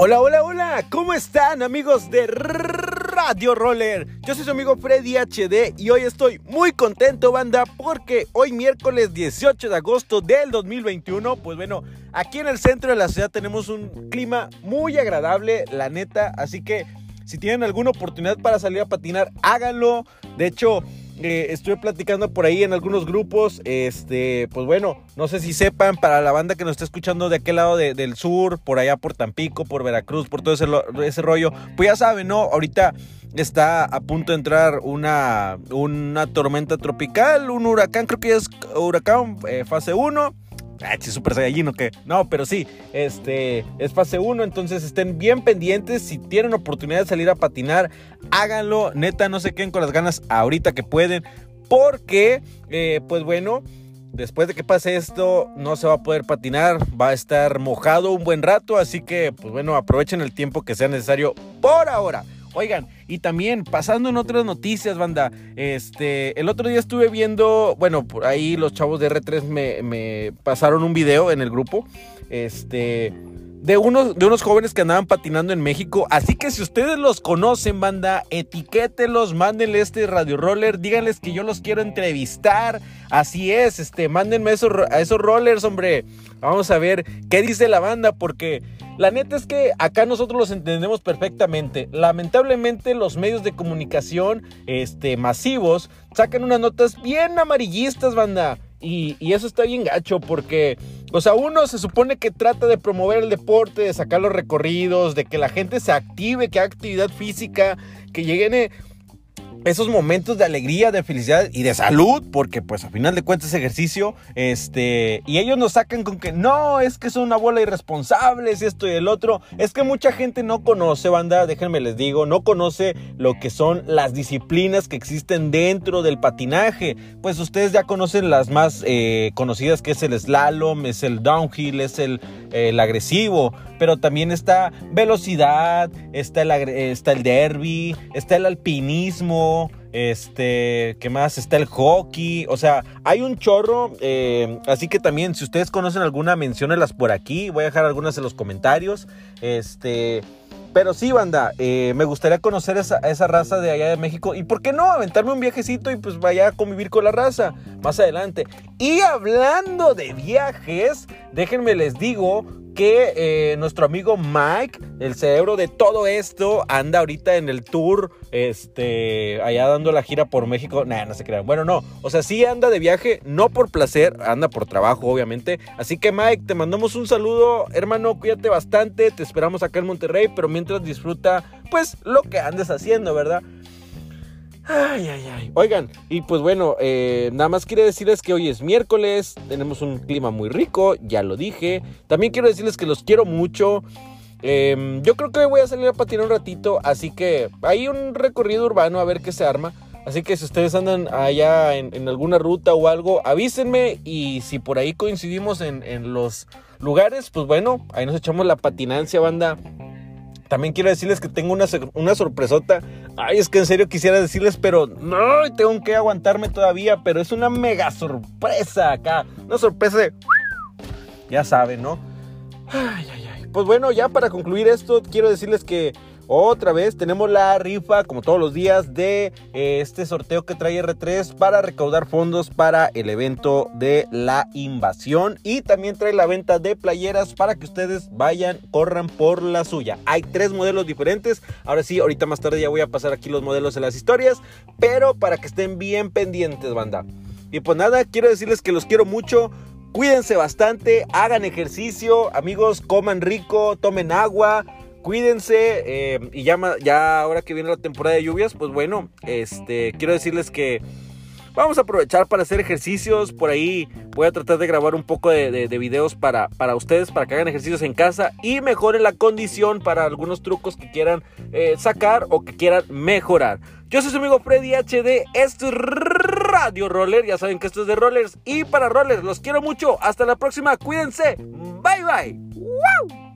Hola, hola, hola, ¿cómo están amigos de Radio Roller? Yo soy su amigo Freddy HD y hoy estoy muy contento, banda, porque hoy miércoles 18 de agosto del 2021, pues bueno, aquí en el centro de la ciudad tenemos un clima muy agradable, la neta, así que si tienen alguna oportunidad para salir a patinar, háganlo. De hecho, eh, estuve platicando por ahí en algunos grupos. Este, pues bueno, no sé si sepan, para la banda que nos está escuchando de aquel lado del sur, por allá por Tampico, por Veracruz, por todo ese, ese rollo, pues ya saben, ¿no? Ahorita está a punto de entrar una, una tormenta tropical, un huracán, creo que es huracán eh, fase 1 Ah, super saiyajin o qué. No, pero sí, este es fase 1, entonces estén bien pendientes. Si tienen oportunidad de salir a patinar, háganlo. Neta, no se queden con las ganas ahorita que pueden. Porque, eh, pues bueno, después de que pase esto, no se va a poder patinar. Va a estar mojado un buen rato. Así que, pues bueno, aprovechen el tiempo que sea necesario por ahora. Oigan, y también pasando en otras noticias, banda, este, el otro día estuve viendo, bueno, por ahí los chavos de R3 me, me pasaron un video en el grupo, este, de unos, de unos jóvenes que andaban patinando en México. Así que si ustedes los conocen, banda, etiquételos, mándenle este radio roller, díganles que yo los quiero entrevistar. Así es, este, mándenme a esos rollers, hombre. Vamos a ver qué dice la banda, porque la neta es que acá nosotros los entendemos perfectamente. Lamentablemente los medios de comunicación este, masivos sacan unas notas bien amarillistas, banda. Y, y, eso está bien gacho porque, o sea, uno se supone que trata de promover el deporte, de sacar los recorridos, de que la gente se active, que haga actividad física, que lleguen esos momentos de alegría, de felicidad y de salud, porque pues a final de cuentas ejercicio, este, y ellos nos sacan con que no, es que son una bola irresponsables y esto y el otro, es que mucha gente no conoce, banda, déjenme les digo, no conoce lo que son las disciplinas que existen dentro del patinaje, pues ustedes ya conocen las más eh, conocidas que es el slalom, es el downhill, es el, agresivo, pero también está velocidad, está el, está el derby, está el alpinismo, este, ¿qué más? Está el hockey, o sea, hay un chorro, eh, así que también si ustedes conocen alguna, menciónenlas por aquí, voy a dejar algunas en los comentarios, este... Pero sí, banda, eh, me gustaría conocer esa, esa raza de allá de México. ¿Y por qué no? Aventarme un viajecito y pues vaya a convivir con la raza más adelante. Y hablando de viajes, déjenme les digo que eh, nuestro amigo Mike, el cerebro de todo esto, anda ahorita en el tour, este, allá dando la gira por México. Nah, no se crean. Bueno, no, o sea, sí anda de viaje, no por placer, anda por trabajo, obviamente. Así que Mike, te mandamos un saludo, hermano, cuídate bastante, te esperamos acá en Monterrey, pero mientras disfruta, pues, lo que andes haciendo, ¿verdad? Ay, ay, ay. Oigan, y pues bueno, eh, nada más quiero decirles que hoy es miércoles, tenemos un clima muy rico, ya lo dije. También quiero decirles que los quiero mucho. Em, yo creo que voy a salir a patinar un ratito, así que hay un recorrido urbano a ver qué se arma. Así que si ustedes andan allá en, alguna ruta o algo, avísenme y si por ahí coincidimos en, en los lugares, pues bueno, ahí nos echamos la patinancia, banda. También quiero decirles que tengo una, una sorpresota. Ay, es que en serio quisiera decirles, pero no, tengo que aguantarme todavía. Pero es una mega sorpresa acá. Una sorpresa de... Ya saben, ¿no? Ay, ay, ay. Pues bueno, ya para concluir esto, quiero decirles que otra vez tenemos la rifa, como todos los días, de eh, este sorteo que trae R3 para recaudar fondos para el evento de la invasión. Y también trae la venta de playeras para que ustedes vayan, corran por la suya. Hay tres modelos diferentes. Ahora sí, ahorita más tarde ya voy a pasar aquí los modelos en las historias. Pero para que estén bien pendientes, banda. Y pues nada, quiero decirles que los quiero mucho. Cuídense bastante, hagan ejercicio, amigos, coman rico, tomen agua, cuídense eh, y ya, ya ahora que viene la temporada de lluvias, pues bueno, este, quiero decirles que vamos a aprovechar para hacer ejercicios. Por ahí voy a tratar de grabar un poco de, videos para, para ustedes, para que hagan ejercicios en casa y mejoren la condición para algunos trucos que quieran eh, sacar o que quieran mejorar. Yo soy su amigo Freddy HD, esto es Radio Roller, ya saben que esto es de Rollers y para Rollers, los quiero mucho, hasta la próxima, cuídense, bye bye.